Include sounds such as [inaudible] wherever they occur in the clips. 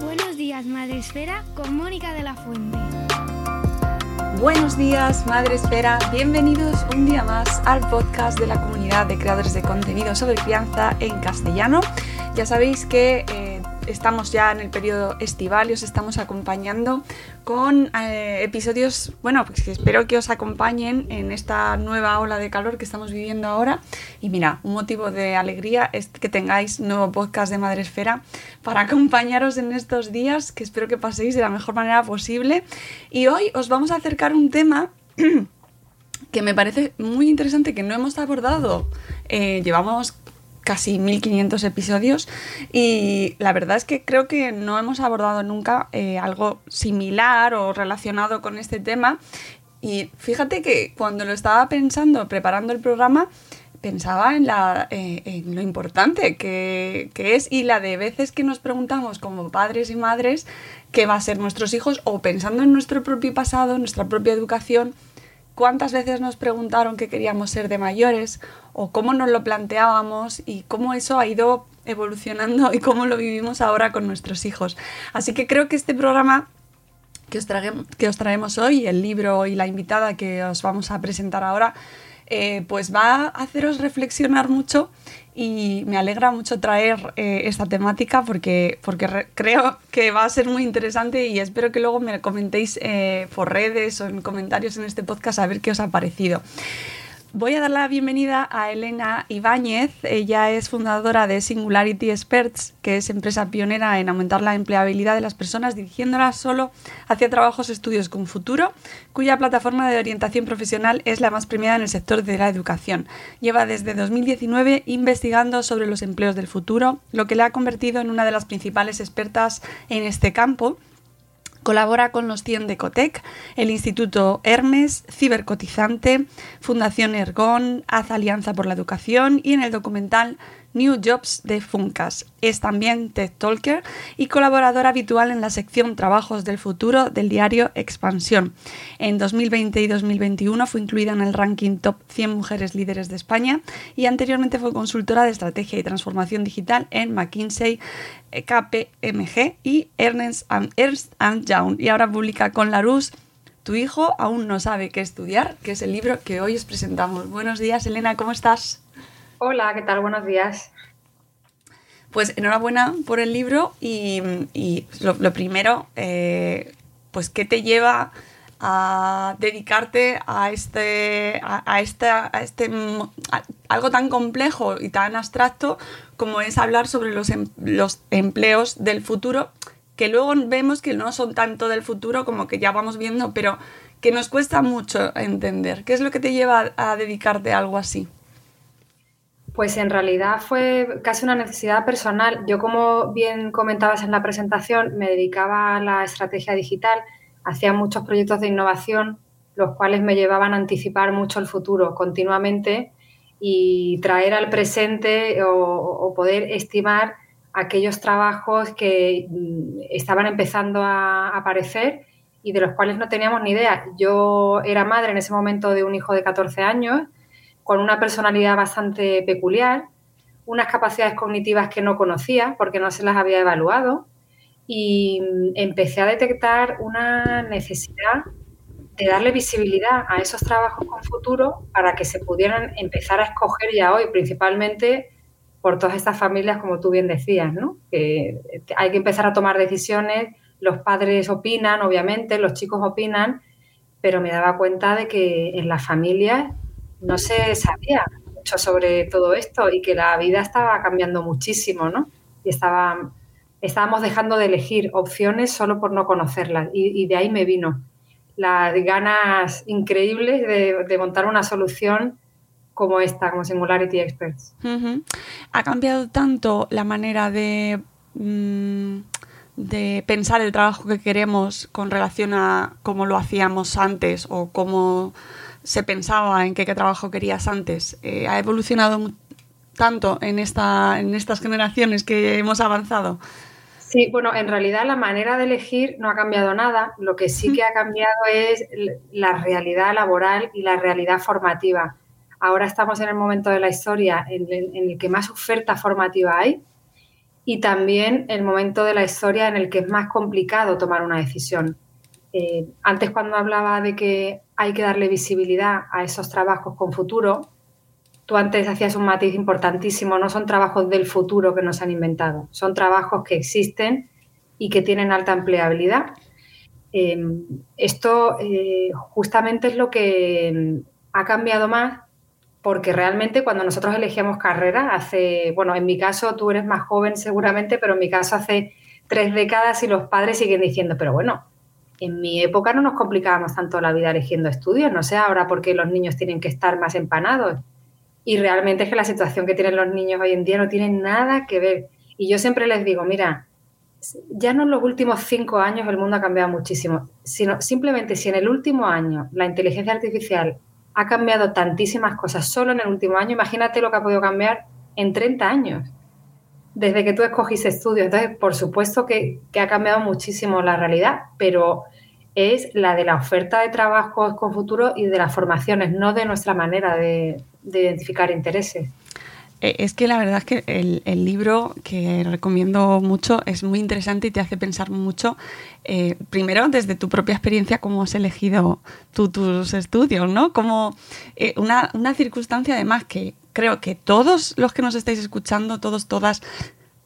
Buenos días, Madre Esfera, con Mónica de la Fuente. Buenos días, Madre Esfera. Bienvenidos un día más al podcast de la comunidad de creadores de contenido sobre crianza en castellano. Ya sabéis que eh, estamos ya en el periodo estival y os estamos acompañando con eh, episodios, bueno, pues espero que os acompañen en esta nueva ola de calor que estamos viviendo ahora. Y mira, un motivo de alegría es que tengáis nuevo podcast de Madre Esfera para [laughs] acompañaros en estos días, que espero que paséis de la mejor manera posible. Y hoy os vamos a acercar un tema [clears throat] que me parece muy interesante que no hemos abordado. Eh, llevamos casi 1500 episodios y la verdad es que creo que no hemos abordado nunca eh, algo similar o relacionado con este tema. Y fíjate que cuando lo estaba pensando, preparando el programa, pensaba eh, en lo importante que, que, es y la de veces que nos preguntamos como padres y madres qué va a ser nuestros hijos o pensando en nuestro propio pasado, nuestra propia educación, cuántas veces nos preguntaron qué queríamos ser de mayores o cómo nos lo planteábamos y cómo eso ha ido evolucionando y cómo lo vivimos ahora con nuestros hijos. Así que creo que este programa que os, traemos, hoy, el libro y la invitada que os vamos a presentar ahora, eh, pues va a haceros reflexionar mucho y me alegra mucho traer eh, esta temática porque, porque creo que va a ser muy interesante y espero que luego me comentéis eh, por redes o en comentarios en este podcast a ver qué os ha parecido. Voy a dar la bienvenida a Elena Ibáñez. Ella es fundadora de Singularity Experts, que es empresa pionera en aumentar la empleabilidad de las personas, dirigiéndolas solo hacia trabajos estudios con futuro, cuya plataforma de orientación profesional es la más premiada en el sector de la educación. Lleva desde 2019 investigando sobre los empleos del futuro, lo que le ha convertido en una de las principales expertas en este campo Colabora con los 100 de Cotec, el Instituto Hermes, Cibercotizante, Fundación Ergon, Haz Alianza por la Educación y en el documental New Jobs de Funcas. Es también TED Talker y colaborador habitual en la sección Trabajos del Futuro del diario Expansión. En 2020 y 2021 fue incluida en el ranking Top 100 Mujeres Líderes de España y anteriormente fue consultora de estrategia y transformación digital en McKinsey, eh, KPMG y Ernst Young. Y ahora publica con Larus tu hijo aún no sabe qué estudiar, que es el libro que hoy os presentamos. Buenos días, Elena, ¿cómo estás? Hola, ¿qué tal? Buenos días. Pues enhorabuena por el libro y, lo, primero, eh, pues ¿qué te lleva a dedicarte a este, a, esta, a este algo tan complejo y tan abstracto como es hablar sobre los, em, los empleos del futuro, que luego vemos que no son tanto del futuro como que ya vamos viendo, pero que nos cuesta mucho entender. ¿Qué es lo que te lleva a dedicarte a algo así? Pues en realidad fue casi una necesidad personal. Yo, como bien comentabas en la presentación, me dedicaba a la estrategia digital, hacía muchos proyectos de innovación, los cuales me llevaban a anticipar mucho el futuro continuamente y traer al presente o, poder estimar aquellos trabajos que mm, estaban empezando a aparecer y de los cuales no teníamos ni idea. Yo era madre en ese momento de un hijo de 14 años con una personalidad bastante peculiar, unas capacidades cognitivas que no conocía porque no se las había evaluado y mm, empecé a detectar una necesidad de darle visibilidad a esos trabajos con futuro para que se pudieran empezar a escoger ya hoy, principalmente por todas estas familias, como tú bien decías, ¿no? Que hay que empezar a tomar decisiones, los padres opinan, obviamente, los chicos opinan, pero me daba cuenta de que en las familias no se sabía mucho sobre todo esto y que la vida estaba cambiando muchísimo, ¿no? Y estaba, estábamos dejando de elegir opciones solo por no conocerlas y de ahí me vino las ganas increíbles de, montar una solución como esta, como Singularity Experts. Ha cambiado tanto la manera de, mm, de pensar el trabajo que queremos con relación a cómo lo hacíamos antes o cómo se pensaba en qué, trabajo querías antes. Eh, ha evolucionado tanto en, esta, en estas generaciones que hemos avanzado. Sí, bueno, en realidad la manera de elegir no ha cambiado nada. Lo que sí que ha cambiado es la realidad laboral y la realidad formativa. Ahora estamos en el momento de la historia en el, que más oferta formativa hay y también el momento de la historia en el que es más complicado tomar una decisión. Eh, antes cuando hablaba de que hay que darle visibilidad a esos trabajos con futuro, tú antes hacías un matiz importantísimo, no son trabajos del futuro que nos han inventado, son trabajos que existen y que tienen alta empleabilidad. Em, esto eh, justamente es lo que em, ha cambiado más porque realmente cuando nosotros elegíamos carrera, hace, bueno, en mi caso tú eres más joven seguramente, pero en mi caso hace tres décadas y los padres siguen diciendo, pero bueno, en mi época no nos complicábamos tanto la vida eligiendo estudios, no sé ahora por qué los niños tienen que estar más empanados. Y realmente es que la situación que tienen los niños hoy en día no tiene nada que ver. Y yo siempre les digo, mira, ya no en los últimos cinco años el mundo ha cambiado muchísimo, sino simplemente si en el último año la inteligencia artificial ha cambiado tantísimas cosas solo en el último año, imagínate lo que ha podido cambiar en 30 años, desde que tú escogiste estudios. Entonces, por supuesto que, ha cambiado muchísimo la realidad, pero es la de la oferta de trabajos con futuro y de las formaciones, no de nuestra manera de identificar intereses. Eh, es que la verdad es que el, libro que recomiendo mucho es muy interesante y te hace pensar mucho, eh, primero desde tu propia experiencia, cómo has elegido tus estudios, ¿no? Como eh, una, una circunstancia además que creo que todos los que nos estáis escuchando, todos, todas,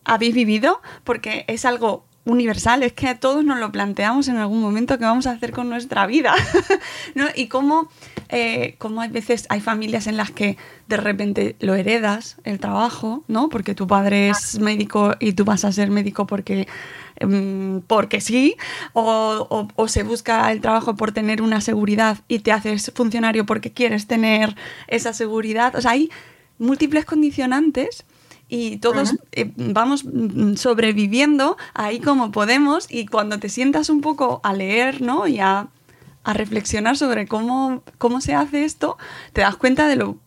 habéis vivido, porque es algo universal, es que a todos nos lo planteamos en algún momento que vamos a hacer con nuestra vida, [laughs] ¿no? Y cómo, eh, cómo, hay veces hay familias en las que de repente lo heredas, el trabajo, ¿no? Porque tu padre es médico y tú vas a ser médico porque, em, porque sí, o, o, se busca el trabajo por tener una seguridad y te haces funcionario porque quieres tener esa seguridad, o sea, hay múltiples condicionantes y todos eh, vamos mm, sobreviviendo ahí como podemos y cuando te sientas un poco a leer ¿no? y a, reflexionar sobre cómo, cómo se hace esto, te das cuenta de lo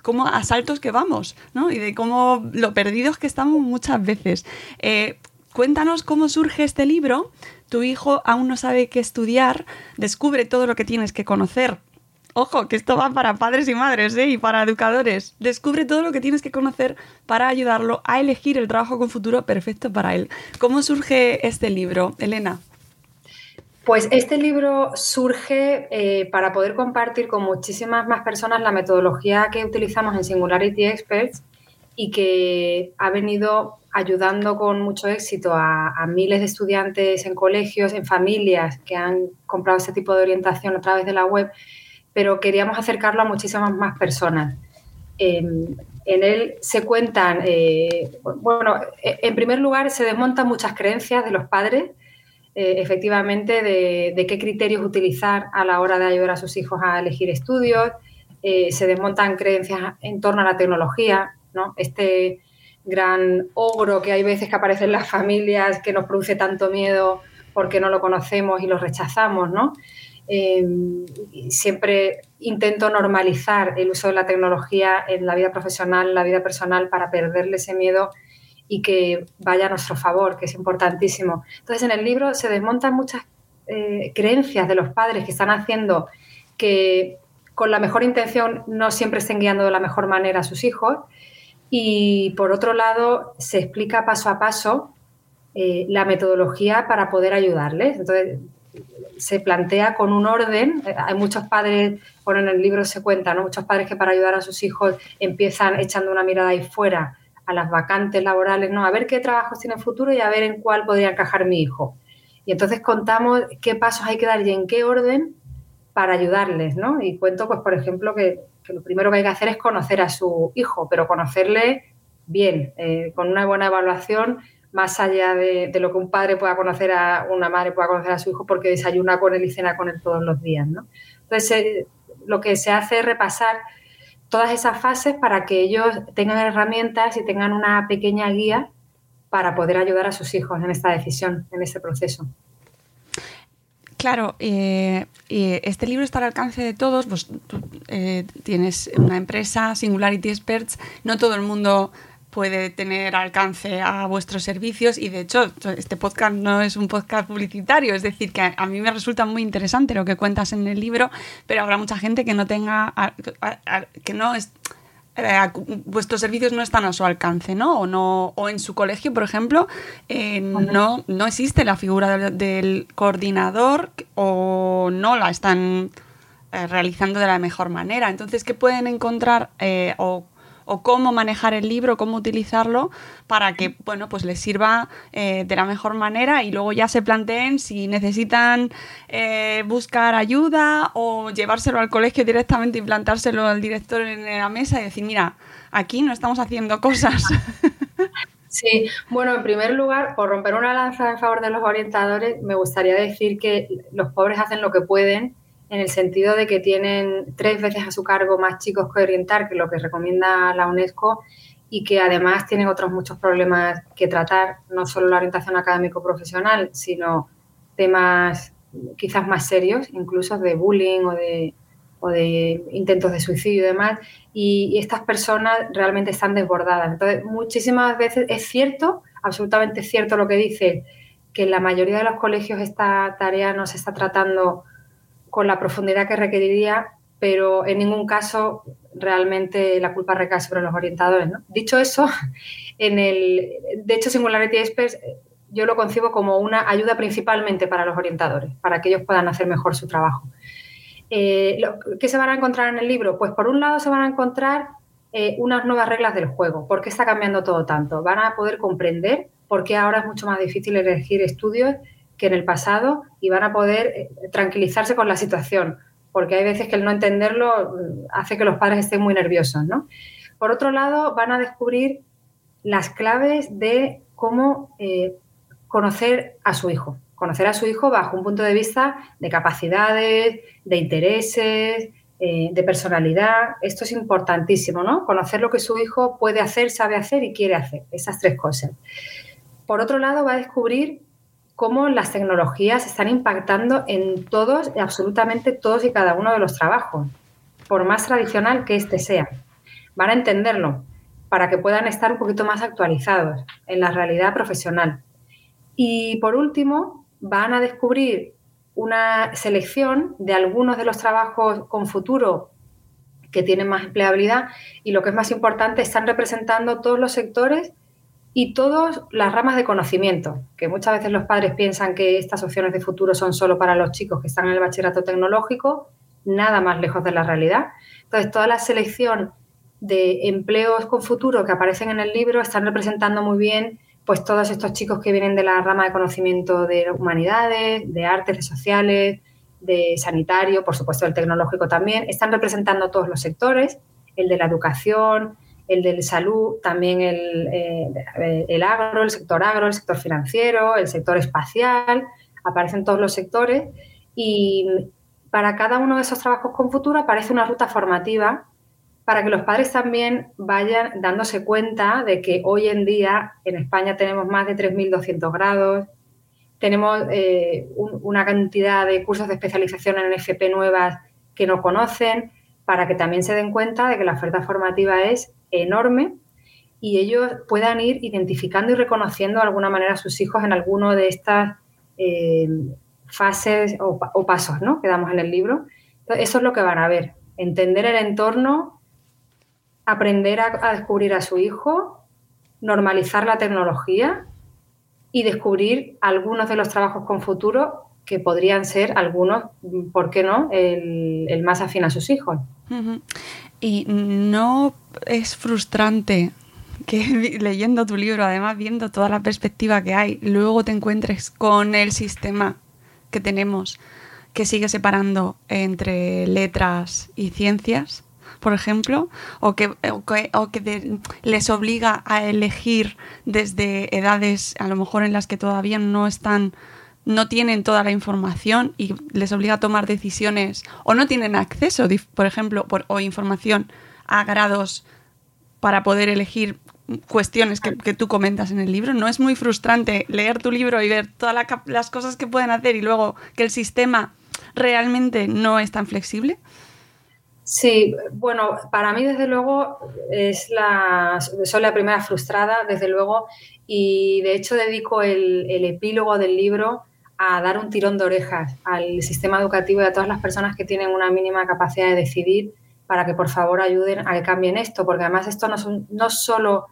cómo a saltos que vamos ¿no? y de cómo lo perdidos que estamos muchas veces. Eh, cuéntanos cómo surge este libro. Tu hijo aún no sabe qué estudiar, descubre todo lo que tienes que conocer Ojo, que esto va para padres y madres ¿eh? y para educadores. Descubre todo lo que tienes que conocer para ayudarlo a elegir el trabajo con futuro perfecto para él. ¿Cómo surge este libro, Elena? Pues este libro surge eh, para poder compartir con muchísimas más personas la metodología que utilizamos en Singularity Experts y que ha venido ayudando con mucho éxito a, a, miles de estudiantes en colegios, en familias que han comprado este tipo de orientación a través de la web pero queríamos acercarlo a muchísimas más personas. en él se cuentan, eh, bueno, e, en primer lugar se desmontan muchas creencias de los padres, eh, efectivamente, de, qué criterios utilizar a la hora de ayudar a sus hijos a elegir estudios, eh, se desmontan creencias en torno a la tecnología, ¿no? Este gran ogro que hay veces que aparece en las familias que nos produce tanto miedo porque no lo conocemos y lo rechazamos, ¿no? Em, siempre intento normalizar el uso de la tecnología en la vida profesional, la vida personal, para perderle ese miedo y que vaya a nuestro favor, que es importantísimo. Entonces, en el libro se desmontan muchas eh, creencias de los padres que están haciendo que con la mejor intención no siempre estén guiando de la mejor manera a sus hijos. Y por otro lado, se explica paso a paso eh, la metodología para poder ayudarles. Entonces, se plantea con un orden. Eh, hay muchos padres, bueno, en el libro se cuenta, ¿no? Muchos padres que para ayudar a sus hijos empiezan echando una mirada ahí fuera a las vacantes laborales, ¿no? A ver qué trabajos tiene futuro y a ver en cuál podría encajar mi hijo. Y entonces contamos qué pasos hay que dar y en qué orden para ayudarles, ¿no? Y cuento, pues, por ejemplo, que, lo primero que hay que hacer es conocer a su hijo, pero conocerle bien, eh, con una buena evaluación, más allá de, lo que un padre pueda conocer a una madre pueda conocer a su hijo porque desayuna con él y cena con él todos los días, ¿no? Entonces, eh, lo que se hace es repasar todas esas fases para que ellos tengan herramientas y tengan una pequeña guía para poder ayudar a sus hijos en esta decisión, en este proceso. Claro, eh, este libro está al alcance de todos. Pues tú eh, tienes una empresa, Singularity Experts. No todo el mundo puede tener alcance a vuestros servicios y de hecho este podcast no es un podcast publicitario, es decir, que a, mí me resulta muy interesante lo que cuentas en el libro, pero habrá mucha gente que no tenga, que no es eh, vuestros servicios no están a su alcance, ¿no? O, no, o en su colegio, por ejemplo, eh, no, no existe la figura del, coordinador o no la están eh, realizando de la mejor manera. Entonces, ¿qué pueden encontrar o o cómo manejar el libro, cómo utilizarlo para que, bueno, pues les sirva eh, de la mejor manera y luego ya se planteen si necesitan eh, buscar ayuda o llevárselo al colegio directamente y plantárselo al director en la mesa y decir, mira, aquí no estamos haciendo cosas. [laughs] Sí, bueno, en primer lugar, por romper una lanza en favor de los orientadores, me gustaría decir que los pobres hacen lo que pueden en el sentido de que tienen tres veces a su cargo más chicos que orientar que lo que recomienda la UNESCO y que además tienen otros muchos problemas que tratar, no solo la orientación académico-profesional, sino temas quizás más serios, incluso de bullying o de, o de intentos de suicidio y demás, y, y, estas personas realmente están desbordadas. Entonces, muchísimas veces es cierto, absolutamente cierto lo que dice, que en la mayoría de los colegios esta tarea no se está tratando con la profundidad que requeriría, pero en ningún caso realmente la culpa recae sobre los orientadores. Dicho eso, [laughs] en el, de hecho Singularity Experts yo lo concibo como una ayuda principalmente para los orientadores, para que ellos puedan hacer mejor su trabajo. Eh, ¿Qué se van a encontrar en el libro? Pues por un lado se van a encontrar eh, unas nuevas reglas del juego. ¿Por qué está cambiando todo tanto? Van a poder comprender por qué ahora es mucho más difícil elegir estudios que en el pasado y van a poder eh, tranquilizarse con la situación, porque hay veces que el no entenderlo mm, hace que los padres estén muy nerviosos. ¿no? Por otro lado, van a descubrir las claves de cómo eh, conocer a su hijo, conocer a su hijo bajo un punto de vista de capacidades, de intereses, eh, de personalidad. Esto es importantísimo, ¿no? Conocer lo que su hijo puede hacer, sabe hacer y quiere hacer, esas tres cosas. Por otro lado, va a descubrir cómo las tecnologías están impactando en todos, absolutamente todos y cada uno de los trabajos, por más tradicional que éste sea. Van a entenderlo para que puedan estar un poquito más actualizados en la realidad profesional. Y por último, van a descubrir una selección de algunos de los trabajos con futuro que tienen más empleabilidad y lo que es más importante, están representando todos los sectores y todas las ramas de conocimiento, que muchas veces los padres piensan que estas opciones de futuro son solo para los chicos que están en el bachillerato tecnológico, nada más lejos de la realidad. Entonces, toda la selección de empleos con futuro que aparecen en el libro están representando muy bien pues todos estos chicos que vienen de la rama de conocimiento de humanidades, de artes, de sociales, de sanitario, por supuesto el tecnológico también, están representando todos los sectores, el de la educación, el del salud, también eh, el, agro, el sector agro, el sector financiero, el sector espacial, aparecen todos los sectores. Y para cada uno de esos trabajos con futuro aparece una ruta formativa para que los padres también vayan dándose cuenta de que hoy en día en España tenemos más de 3.200 grados, tenemos eh, una cantidad de cursos de especialización en FP nuevas que no conocen, para que también se den cuenta de que la oferta formativa es enorme y ellos puedan ir identificando y reconociendo de alguna manera a sus hijos en alguno de estas eh, fases o, pasos ¿no? que damos en el libro. eso es lo que van a ver, entender el entorno, aprender a, descubrir a su hijo, normalizar la tecnología y descubrir algunos de los trabajos con futuro que podrían ser algunos, ¿por qué no?, el, más afín a sus hijos. Y no es frustrante que [laughs] leyendo tu libro, además viendo toda la perspectiva que hay, luego te encuentres con el sistema que tenemos que sigue separando entre letras y ciencias, por ejemplo, o que, o que, les obliga a elegir desde edades a lo mejor en las que todavía no están no tienen toda la información y les obliga a tomar decisiones o no tienen acceso, por ejemplo, por, o información a grados para poder elegir cuestiones que, tú comentas en el libro. ¿No es muy frustrante leer tu libro y ver todas las cosas que pueden hacer y luego que el sistema realmente no es tan flexible? Sí, bueno, para mí desde luego es la, soy la primera frustrada, desde luego, y de hecho dedico el epílogo del libro a dar un tirón de orejas al sistema educativo y a todas las personas que tienen una mínima capacidad de decidir para que por favor ayuden a que cambien esto, porque además esto no, no solo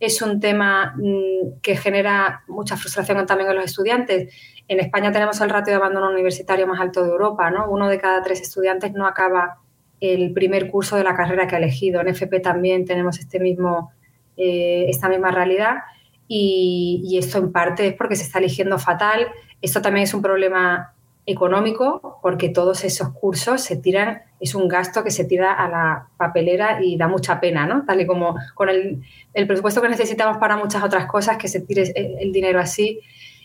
es un tema mm, que genera mucha frustración también en los estudiantes. En España tenemos el ratio de abandono universitario más alto de Europa, ¿no? Uno de cada tres estudiantes no acaba el primer curso de la carrera que ha elegido. En FP también tenemos este mismo, eh, esta misma realidad y, esto en parte es porque se está eligiendo fatal, esto también es un problema económico porque todos esos cursos se tiran, es un gasto que se tira a la papelera y da mucha pena, ¿no? Tal y como con el, presupuesto que necesitamos para muchas otras cosas, que se tire el dinero así.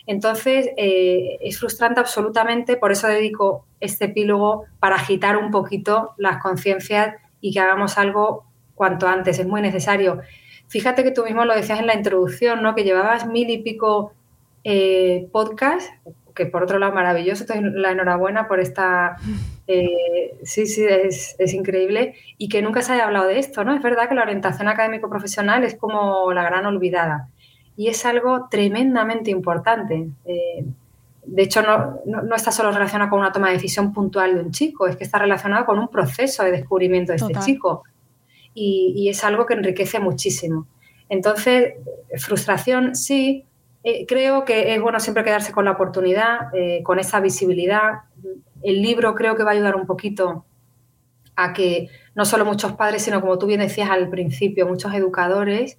Entonces, eh, es frustrante absolutamente, por eso dedico este epílogo para agitar un poquito las conciencias y que hagamos algo cuanto antes, es muy necesario. Fíjate que tú mismo lo decías en la introducción, ¿no? Que llevabas mil y pico eh, podcast, que por otro lado maravilloso, la enhorabuena por esta... Eh, sí, sí, es, increíble y que nunca se haya hablado de esto, ¿no? Es verdad que la orientación académico-profesional es como la gran olvidada y es algo tremendamente importante. Eh, de hecho, no, no, está solo relacionado con una toma de decisión puntual de un chico, es que está relacionado con un proceso de descubrimiento de este chico y, es algo que enriquece muchísimo. Entonces, frustración sí, eh, creo que es bueno siempre quedarse con la oportunidad, eh, con esa visibilidad. El libro creo que va a ayudar un poquito a que no solo muchos padres, sino como tú bien decías al principio, muchos educadores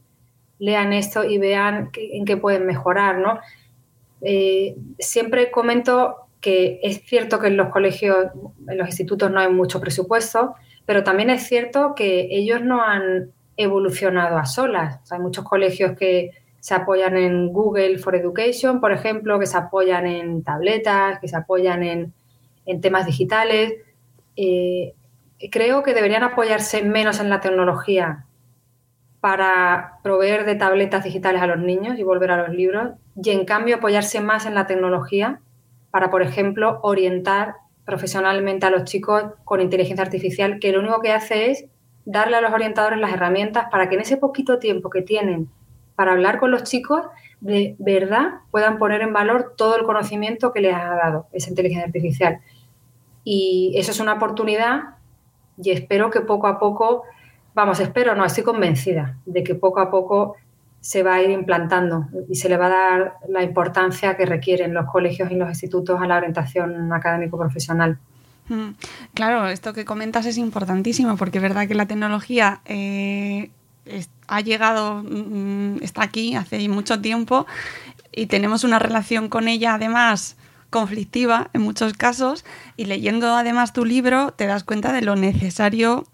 lean esto y vean en qué pueden mejorar, ¿no? Eh, siempre comento que es cierto que en los colegios, en los institutos no hay mucho presupuesto, pero también es cierto que ellos no han evolucionado a solas. hay muchos colegios que se apoyan en Google for Education, por ejemplo, que se apoyan en tabletas, que se apoyan en, temas digitales. Eh, creo que deberían apoyarse menos en la tecnología para proveer de tabletas digitales a los niños y volver a los libros, y en cambio apoyarse más en la tecnología para, por ejemplo, orientar profesionalmente a los chicos con inteligencia artificial, que lo único que hace es darle a los orientadores las herramientas para que en ese poquito tiempo que tienen para hablar con los chicos de verdad puedan poner en valor todo el conocimiento que les ha dado esa inteligencia artificial. Y eso es una oportunidad y espero que poco a poco, vamos, espero, no, estoy convencida de que poco a poco se va a ir implantando y se le va a dar la importancia que requieren los colegios y los institutos a la orientación académico-profesional. Mm, claro, esto que comentas es importantísimo porque es verdad que la tecnología eh, ha llegado, mm, está aquí hace mucho tiempo y tenemos una relación con ella además conflictiva en muchos casos y leyendo además tu libro te das cuenta de lo necesario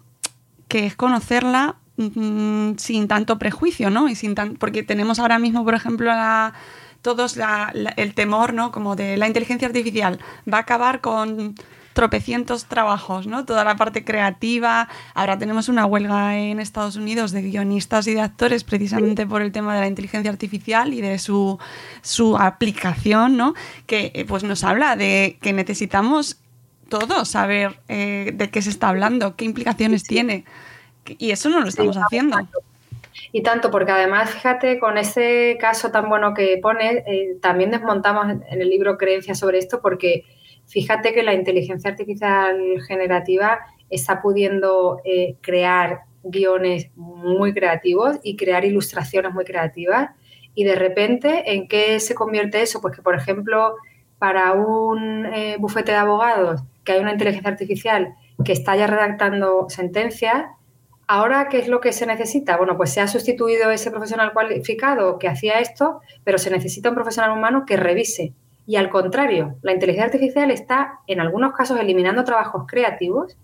que es conocerla sin tanto prejuicio, ¿no? Y sin tan, porque tenemos ahora mismo, por ejemplo, la, todos el temor, ¿no? Como de la inteligencia artificial va a acabar con tropecientos trabajos, ¿no? Toda la parte creativa. Ahora tenemos una huelga en Estados Unidos de guionistas y de actores precisamente por el tema de la inteligencia artificial y de su, su aplicación, ¿no? Que eh, pues nos habla de que necesitamos todos saber eh, de qué se está hablando, qué implicaciones tiene. Y eso no lo estamos haciendo. Y tanto, porque además, fíjate, con ese caso tan bueno que pone, eh, también desmontamos en el libro creencias sobre esto, porque Fíjate que la inteligencia artificial generativa está pudiendo eh, crear guiones muy creativos y crear ilustraciones muy creativas. Y de repente, ¿en qué se convierte eso? Pues que, por ejemplo, para un eh, bufete de abogados que hay una inteligencia artificial que está ya redactando sentencias, ahora ¿qué es lo que se necesita? Bueno, pues se ha sustituido ese profesional cualificado que hacía esto, pero se necesita un profesional humano que revise. Y al contrario, la inteligencia artificial está en algunos casos eliminando trabajos creativos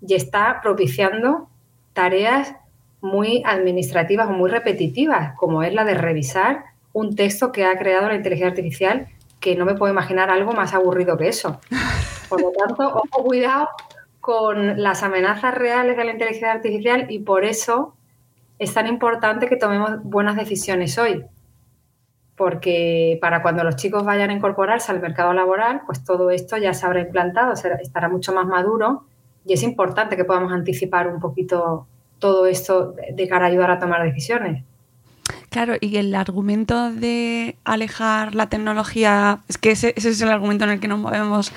y está propiciando tareas muy administrativas o muy repetitivas, como es la de revisar un texto que ha creado la inteligencia artificial, que no me puedo imaginar algo más aburrido que eso. Por lo tanto, ojo, cuidado con las amenazas reales de la inteligencia artificial y por eso es tan importante que tomemos buenas decisiones hoy. Porque para cuando los chicos vayan a incorporarse al mercado laboral, pues todo esto ya se habrá implantado, estará mucho más maduro y es importante que podamos anticipar un poquito todo esto de cara a ayudar a tomar decisiones. Claro, y el argumento de alejar la tecnología, es que ese, es el argumento en el que nos movemos,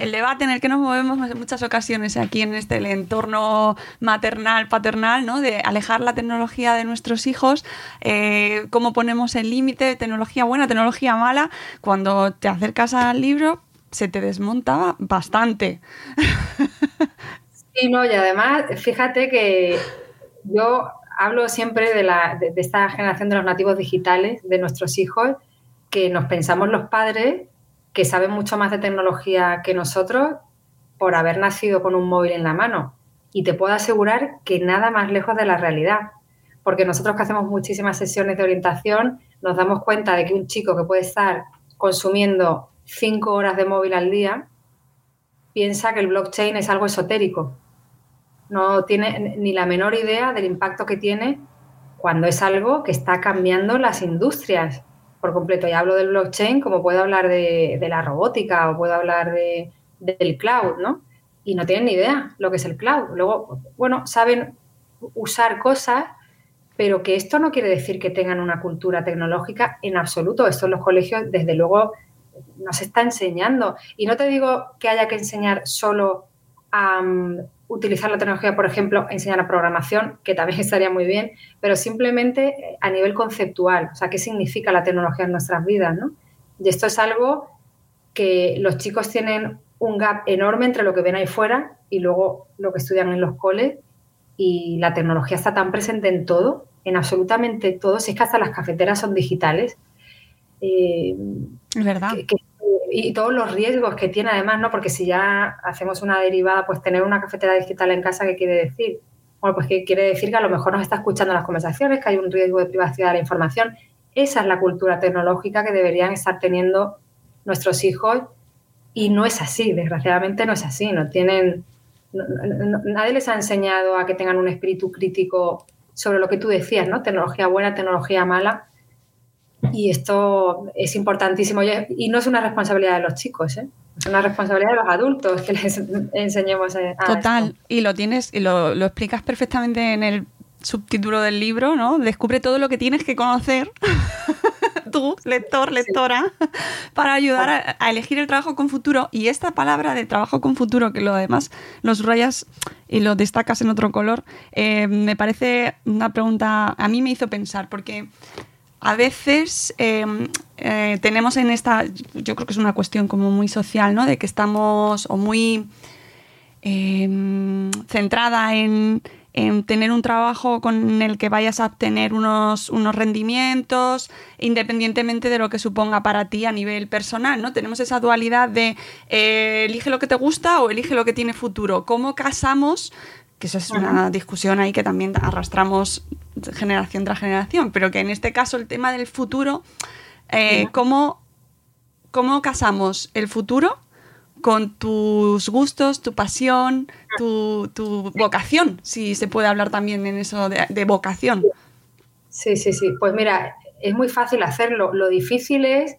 el debate en el que nos movemos en muchas ocasiones aquí en este entorno maternal, paternal, ¿no? De alejar la tecnología de nuestros hijos, eh, cómo ponemos el límite, tecnología buena, tecnología mala, cuando te acercas al libro se te desmonta bastante. Sí, no, y además, fíjate que yo hablo siempre de, la, de, esta generación de los nativos digitales, de nuestros hijos, que nos pensamos los padres que saben mucho más de tecnología que nosotros por haber nacido con un móvil en la mano. Y te puedo asegurar que nada más lejos de la realidad. Porque nosotros que hacemos muchísimas sesiones de orientación, nos damos cuenta de que un chico que puede estar consumiendo cinco horas de móvil al día, piensa que el blockchain es algo esotérico no tiene ni la menor idea del impacto que tiene cuando es algo que está cambiando las industrias por completo. Y hablo del blockchain como puedo hablar de, la robótica o puedo hablar de, del cloud, ¿no? Y no tienen ni idea lo que es el cloud. Luego, bueno, saben usar cosas, pero que esto no quiere decir que tengan una cultura tecnológica en absoluto. Esto en los colegios, desde luego, nos está enseñando. Y no te digo que haya que enseñar solo a utilizar la tecnología, por ejemplo, enseñar a programación, que también [laughs] estaría muy bien, pero simplemente eh, a nivel conceptual, o sea, qué significa la tecnología en nuestras vidas, ¿no? Y esto es algo que los chicos tienen un gap enorme entre lo que ven ahí fuera y luego lo que estudian en los coles y la tecnología está tan presente en todo, en absolutamente todo, si es que hasta las cafeteras son digitales. Eh, es verdad y todos los riesgos que tiene además, ¿no? Porque si ya hacemos una derivada, pues tener una cafetera digital en casa, ¿qué quiere decir? Bueno, pues que quiere decir que a lo mejor nos está escuchando las conversaciones, que hay un riesgo de privacidad de la información. Esa es la cultura tecnológica que deberían estar teniendo nuestros hijos y no es así, desgraciadamente no es así, no tienen, nadie les ha enseñado a que tengan un espíritu crítico sobre lo que tú decías, ¿no? Tecnología buena, tecnología mala y esto es importantísimo y no es una responsabilidad de los chicos, ¿eh? es una responsabilidad de los adultos que les enseñemos a Total, y lo tienes y lo, lo, explicas perfectamente en el subtítulo del libro, ¿no? Descubre todo lo que tienes que conocer. [laughs] tú, lector, lectora, para ayudar a, elegir el trabajo con futuro. Y esta palabra de trabajo con futuro, que lo además lo subrayas y lo destacas en otro color, eh, me parece una pregunta, a mí me hizo pensar, porque a veces em, eh, tenemos en esta, yo creo que es una cuestión como muy social, ¿no? De que estamos o muy em, centrada en, tener un trabajo con el que vayas a obtener unos, unos rendimientos, independientemente de lo que suponga para ti a nivel personal, ¿no? Tenemos esa dualidad de eh, elige lo que te gusta o elige lo que tiene futuro. ¿Cómo casamos que esa es una discusión ahí que también arrastramos generación tras generación, pero que en este caso el tema del futuro, eh, ¿cómo, casamos el futuro con tus gustos, tu pasión, tu, vocación? Si se puede hablar también en eso de, vocación. Sí, sí, sí. Pues mira, es muy fácil hacerlo. Lo difícil es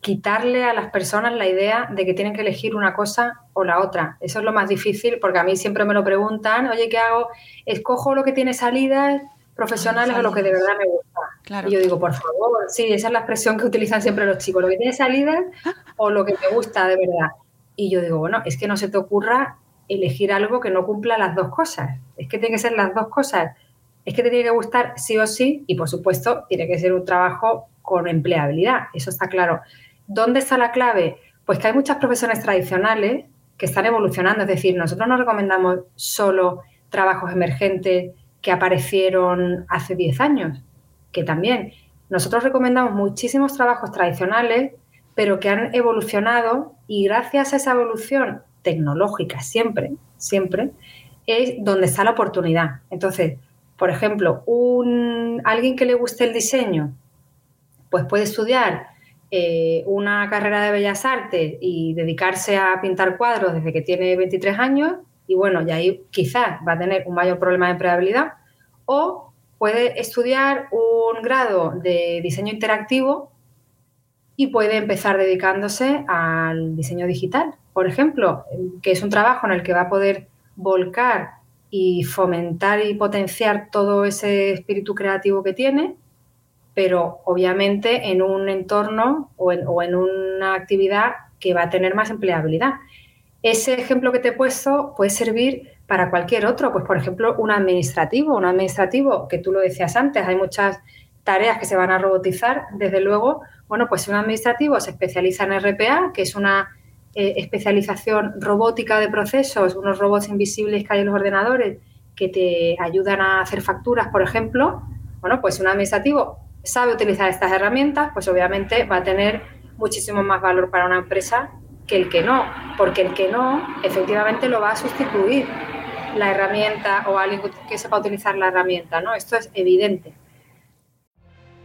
quitarle a las personas la idea de que tienen que elegir una cosa o la otra. Eso es lo más difícil porque a mí siempre me lo preguntan, oye, ¿qué hago? ¿Escojo lo que tiene salidas profesionales o lo que de verdad me gusta? Y yo digo, por favor, sí, esa es la expresión que utilizan siempre los chicos, lo que tiene salidas o lo que me gusta de verdad. Y yo digo, bueno, es que no se te ocurra elegir algo que no cumpla las dos cosas. Es que tiene que ser las dos cosas. Es que te tiene que gustar sí o sí y, por supuesto, tiene que ser un trabajo con empleabilidad, eso está claro. ¿Dónde está la clave? Pues que hay muchas profesiones tradicionales que están evolucionando. Es decir, nosotros no recomendamos solo trabajos emergentes que aparecieron hace 10 años, que también. Nosotros recomendamos muchísimos trabajos tradicionales, pero que han evolucionado y gracias a esa evolución tecnológica, siempre, siempre, es donde está la oportunidad. Entonces, por ejemplo, un, alguien que le guste el diseño, pues puede estudiar eh, una carrera de bellas artes y dedicarse a pintar cuadros desde que tiene 23 años y bueno, y ahí quizás va a tener un mayor problema de empleabilidad o puede estudiar un grado de diseño interactivo y puede empezar dedicándose al diseño digital, por ejemplo, que es un trabajo en el que va a poder volcar y fomentar y potenciar todo ese espíritu creativo que tiene, pero obviamente en un entorno o en, una actividad que va a tener más empleabilidad. Ese ejemplo que te he puesto puede servir para cualquier otro, pues por ejemplo un administrativo, un administrativo que tú lo decías antes, hay muchas tareas que se van a robotizar, desde luego, bueno, pues un administrativo se especializa en RPA, que es una eh, especialización robótica de procesos, unos robots invisibles que hay en los ordenadores que te ayudan a hacer facturas, por ejemplo, bueno, pues un administrativo sabe utilizar estas herramientas, pues obviamente va a tener muchísimo más valor para una empresa que el que no, porque el que no efectivamente lo va a sustituir la herramienta o alguien que sepa utilizar la herramienta, ¿no? Esto es evidente.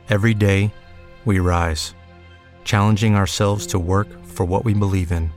Every day we rise, challenging ourselves to work for what we believe in.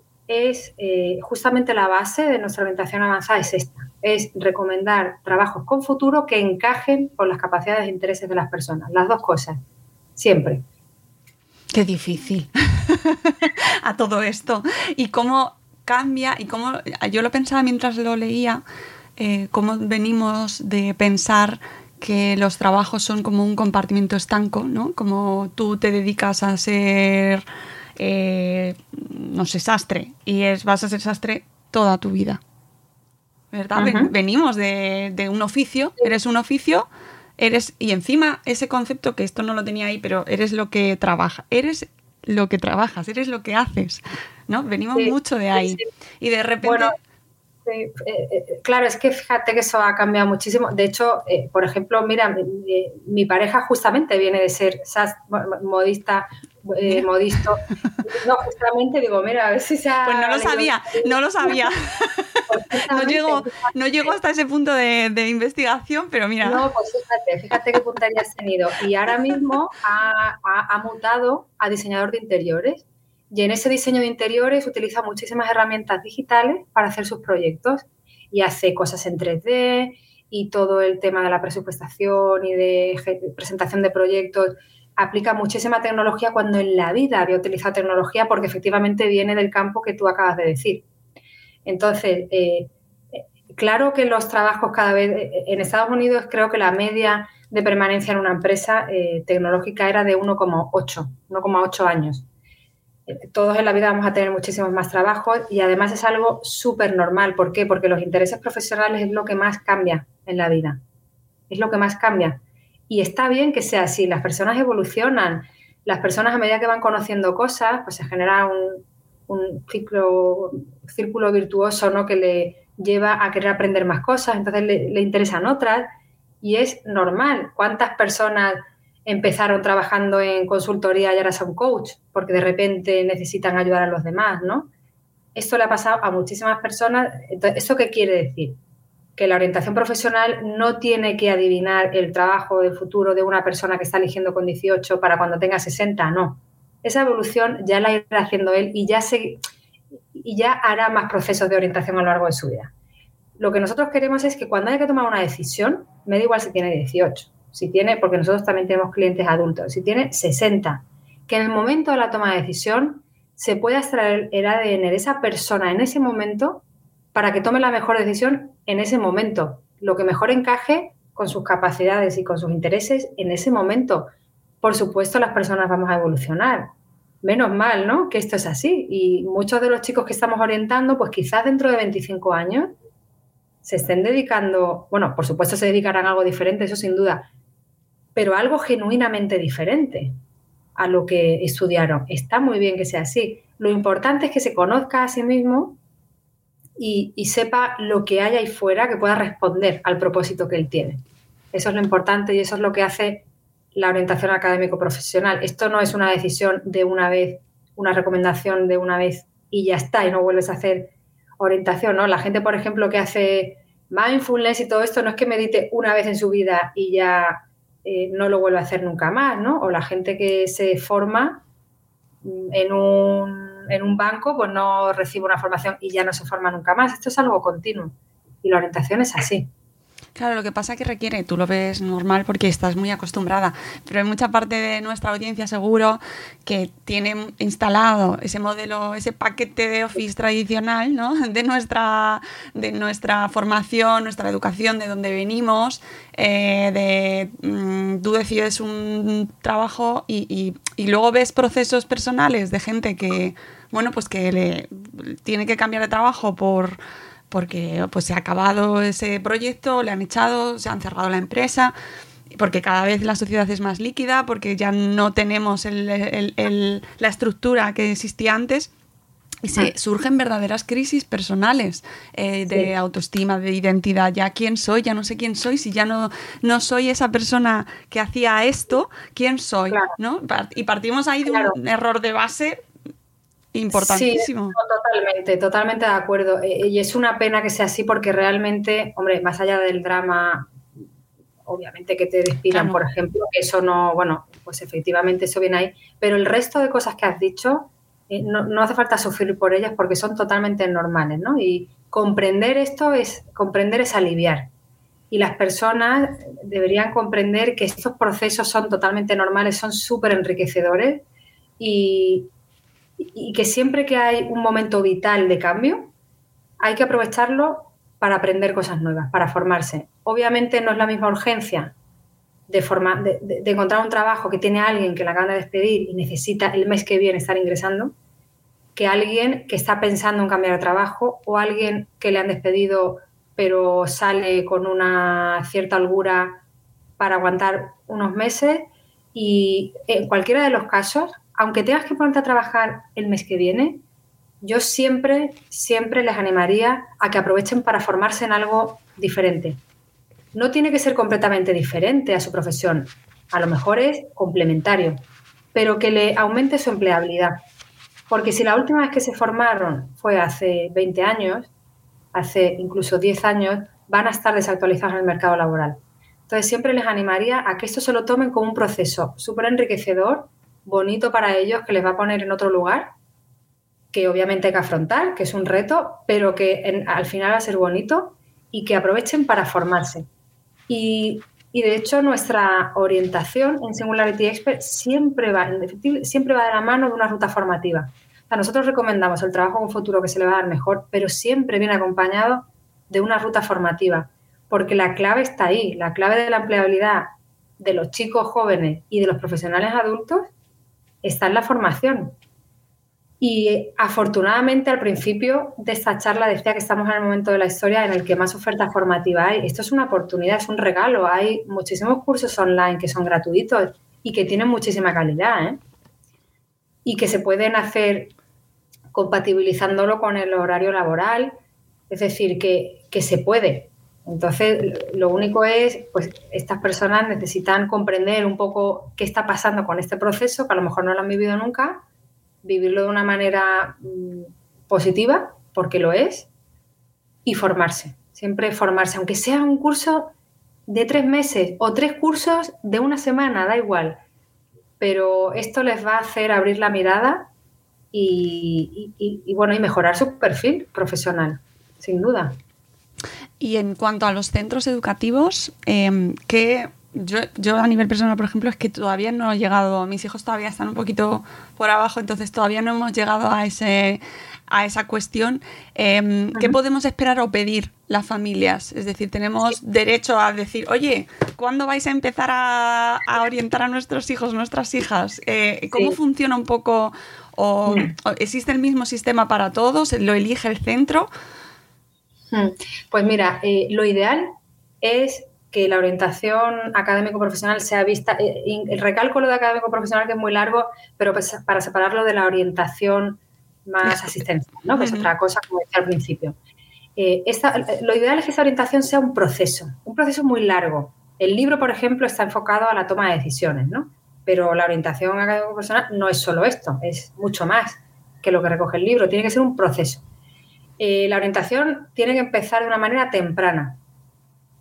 es eh, justamente la base de nuestra orientación avanzada es esta, es recomendar trabajos con futuro que encajen con las capacidades e intereses de las personas, las dos cosas, siempre. Qué difícil [laughs] a todo esto. Y cómo cambia, y cómo, yo lo pensaba mientras lo leía, eh, cómo venimos de pensar que los trabajos son como un compartimento estanco, ¿no? Como tú te dedicas a ser, eh, no sé, sastre, y es, vas a ser sastre toda tu vida. ¿Verdad? Venimos de, de un oficio, eres un oficio eres, y encima ese concepto que esto no lo tenía ahí, pero eres lo que trabaja, eres lo que trabajas, eres lo que haces, ¿no? Venimos mucho de ahí. Y de repente... Eh, eh, claro, es que fíjate que eso ha cambiado muchísimo. De hecho, eh, por ejemplo, mira, mi, pareja justamente viene de ser modista, modisto. [laughs] No, justamente digo, mira, a ver si se ha... Pues no lo sabía, no lo sabía. [laughs] no, llegó, no llegó hasta ese punto de, investigación, pero mira. No, pues fíjate, fíjate qué puntería has tenido. Y ahora mismo ha, ha, mutado a diseñador de interiores. Y en ese diseño de interiores utiliza muchísimas herramientas digitales para hacer sus proyectos. Y hace cosas en 3D y todo el tema de la presupuestación y de presentación de proyectos aplica muchísima tecnología cuando en la vida había utilizado tecnología porque efectivamente viene del campo que tú acabas de decir. Entonces, eh, claro que los trabajos cada vez, eh, en Estados Unidos creo que la media de permanencia en una empresa eh, tecnológica era de 1,8, 1,8 años. Todos en la vida vamos a tener muchísimos más trabajos y además es algo súper normal. ¿Por qué? Porque los intereses profesionales es lo que más cambia en la vida. Es lo que más cambia. Y está bien que sea así. Las personas evolucionan. Las personas a medida que van conociendo cosas, pues se genera un, ciclo, círculo virtuoso ¿no? que le lleva a querer aprender más cosas, entonces le, interesan otras y es normal. ¿Cuántas personas empezaron trabajando en consultoría y ahora son coach, porque de repente necesitan ayudar a los demás, ¿no? Esto le ha pasado a muchísimas personas. Entonces, ¿Eso qué quiere decir? Que la orientación profesional no tiene que adivinar el trabajo del futuro de una persona que está eligiendo con 18 para cuando tenga 60, no. Esa evolución ya la irá haciendo él y ya, se, y ya hará más procesos de orientación a lo largo de su vida. Lo que nosotros queremos es que cuando haya que tomar una decisión, me da igual si tiene 18, si tiene, porque nosotros también tenemos clientes adultos, si tiene 60, que en el momento de la toma de decisión se pueda extraer el ADN de esa persona en ese momento para que tome la mejor decisión en ese momento, lo que mejor encaje con sus capacidades y con sus intereses en ese momento. Por supuesto, las personas vamos a evolucionar. Menos mal, ¿no? Que esto es así. Y muchos de los chicos que estamos orientando, pues quizás dentro de 25 años se estén dedicando, bueno, por supuesto se dedicarán a algo diferente, eso sin duda, pero algo genuinamente diferente a lo que estudiaron. Está muy bien que sea así. Lo importante es que se conozca a sí mismo y, sepa lo que hay ahí fuera que pueda responder al propósito que él tiene. Eso es lo importante y eso es lo que hace la orientación académico-profesional. Esto no es una decisión de una vez, una recomendación de una vez y ya está, y no vuelves a hacer orientación, ¿no? La gente, por ejemplo, que hace mindfulness y todo esto, no es que medite una vez en su vida y ya eh, no lo vuelve a hacer nunca más, ¿no? O la gente que se forma en un, en un banco, pues no recibe una formación y ya no se forma nunca más. Esto es algo continuo y la orientación es así. Claro, lo que pasa que requiere, tú lo ves normal porque estás muy acostumbrada, pero hay mucha parte de nuestra audiencia seguro que tiene instalado ese modelo, ese paquete de Office tradicional, ¿no? [laughs] De nuestra, de nuestra formación, nuestra educación, de donde venimos, eh, de mm, tú decides un trabajo y, y luego ves procesos personales de gente que, bueno, pues que le tiene que cambiar de trabajo por porque pues se ha acabado ese proyecto, le han echado, se han cerrado la empresa, porque cada vez la sociedad es más líquida, porque ya no tenemos la estructura que existía antes. Y se ah. surgen verdaderas crisis personales eh, de autoestima, de identidad. Ya quién soy, ya no sé quién soy. Si ya no, no soy esa persona que hacía esto, ¿quién soy? ¿no? Y partimos ahí de un error de base importantísimo. Sí, totalmente, totalmente de acuerdo. Eh, y es una pena que sea así porque realmente, hombre, más allá del drama, obviamente que te despidan, por ejemplo, que eso no, bueno, pues efectivamente eso viene ahí, pero el resto de cosas que has dicho, eh, no, no, hace falta sufrir por ellas porque son totalmente normales, ¿no? Y comprender esto es, comprender es aliviar. Y las personas deberían comprender que estos procesos son totalmente normales, son súper enriquecedores y, y que siempre que hay un momento vital de cambio, hay que aprovecharlo para aprender cosas nuevas, para formarse. Obviamente no es la misma urgencia de, de, encontrar un trabajo que tiene alguien que la acaban de despedir y necesita el mes que viene estar ingresando, que alguien que está pensando en cambiar de trabajo o alguien que le han despedido pero sale con una cierta holgura para aguantar unos meses y en cualquiera de los casos aunque tengas que ponerte a trabajar el mes que viene, yo siempre, siempre les animaría a que aprovechen para formarse en algo diferente. No tiene que ser completamente diferente a su profesión, a lo mejor es complementario, pero que le aumente su empleabilidad. Porque si la última vez que se formaron fue hace 20 años, hace incluso 10 años, van a estar desactualizados en el mercado laboral. Entonces siempre les animaría a que esto se lo tomen como un proceso súper enriquecedor bonito para ellos que les va a poner en otro lugar, que obviamente hay que afrontar, que es un reto, pero que al final va a ser bonito y que aprovechen para formarse. Y, de hecho nuestra orientación en Singularity Expert siempre va, siempre va de la mano de una ruta formativa. O nosotros recomendamos el trabajo un futuro que se le va a dar mejor, pero siempre viene acompañado de una ruta formativa, porque la clave está ahí, la clave de la empleabilidad de los chicos jóvenes y de los profesionales adultos está en la formación. Y afortunadamente al principio de esta charla decía que estamos en el momento de la historia en el que más oferta formativa hay. Esto es una oportunidad, es un regalo. Hay muchísimos cursos online que son gratuitos y que tienen muchísima calidad. ¿eh? Y que se pueden hacer compatibilizándolo con el horario laboral. Es decir, que, que se puede. Entonces, lo único es, pues estas personas necesitan comprender un poco qué está pasando con este proceso, que a lo mejor no lo han vivido nunca, vivirlo de una manera mm, positiva, porque lo es, y formarse. Siempre formarse, aunque sea un curso de tres meses o tres cursos de una semana, da igual. Pero esto les va a hacer abrir la mirada y, bueno, y mejorar su perfil profesional, sin duda. Y en cuanto a los centros educativos, eh, ¿qué yo, a nivel personal, por ejemplo, es que todavía no he llegado, mis hijos todavía están un poquito por abajo, entonces todavía no hemos llegado a, ese, a esa cuestión. Em, ¿Qué podemos esperar o pedir las familias? Es decir, tenemos derecho a decir, oye, ¿cuándo vais a empezar a, orientar a nuestros hijos, nuestras hijas? Eh, ¿Cómo funciona un poco? O, ¿Existe el mismo sistema para todos? ¿Lo elige el centro? Hmm. Pues mira, eh, lo ideal es que la orientación académico-profesional sea vista, eh, el recalco lo de académico-profesional que es muy largo, pero pues para separarlo de la orientación más asistencial, ¿no? que es otra cosa, como decía al principio. Eh, lo ideal es que esa orientación sea un proceso, un proceso muy largo. El libro, por ejemplo, está enfocado a la toma de decisiones, ¿no? pero la orientación académico-profesional no es solo esto, es mucho más que lo que recoge el libro, tiene que ser un proceso. Eh, la orientación tiene que empezar de una manera temprana,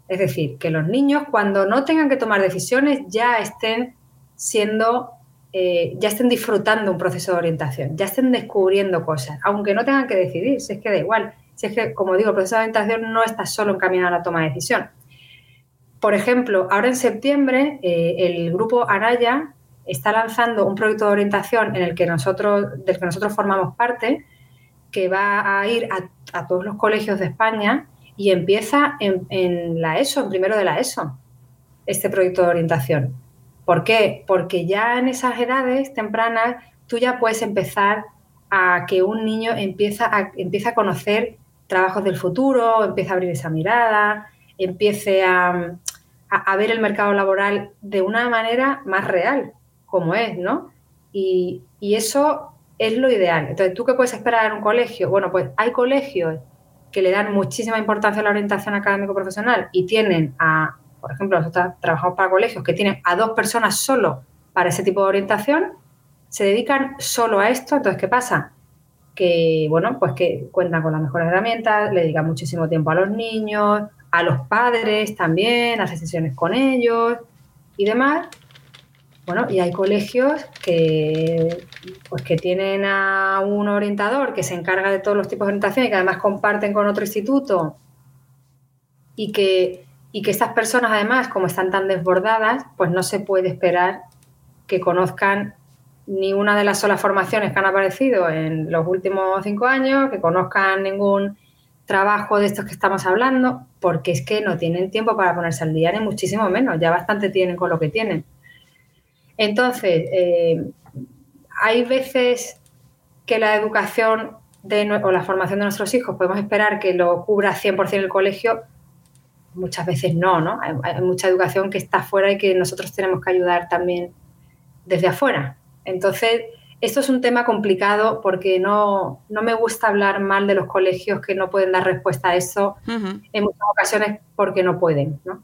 es decir, que los niños cuando no tengan que tomar decisiones ya estén siendo, eh, ya estén disfrutando un proceso de orientación, ya estén descubriendo cosas, aunque no tengan que decidir, si es que da igual. Si es que, como digo, el proceso de orientación no está solo encaminado a la toma de decisión. Por ejemplo, ahora en septiembre eh, el grupo Araya está lanzando un proyecto de orientación en el que nosotros, del que nosotros formamos parte, que va a ir a todos los colegios de España y empieza en, la ESO, en primero de la ESO, este proyecto de orientación. ¿Por qué? Porque ya en esas edades tempranas tú ya puedes empezar a que un niño empieza a, empieza a conocer trabajos del futuro, empieza a abrir esa mirada, empiece a, a, ver el mercado laboral de una manera más real, como es, ¿no? Y, y, eso es lo ideal. Entonces, ¿tú qué puedes esperar en un colegio? Bueno, pues hay colegios que le dan muchísima importancia a la orientación académico-profesional y tienen a, por ejemplo, nosotros trabajamos para colegios que tienen a dos personas solo para ese tipo de orientación, se dedican solo a esto, entonces, ¿qué pasa? Que, bueno, pues que cuentan con las mejores herramientas, le dedican muchísimo tiempo a los niños, a los padres también, hace sesiones con ellos y demás, bueno, y hay colegios que, pues que tienen a un orientador que se encarga de todos los tipos de orientación y que además comparten con otro instituto y que, y que estas personas además, como están tan desbordadas, pues no se puede esperar que conozcan ni una de las solas formaciones que han aparecido en los últimos cinco años, que conozcan ningún trabajo de estos que estamos hablando, porque es que no tienen tiempo para ponerse al día, ni muchísimo menos, ya bastante tienen con lo que tienen. Entonces, eh, hay veces que la educación o la formación de nuestros hijos podemos esperar que lo cubra 100% el colegio, muchas veces no, ¿no? Hay, mucha educación que está afuera y que nosotros tenemos que ayudar también desde afuera. Entonces, esto es un tema complicado porque no, me gusta hablar mal de los colegios que no pueden dar respuesta a eso en muchas ocasiones porque no pueden, ¿no?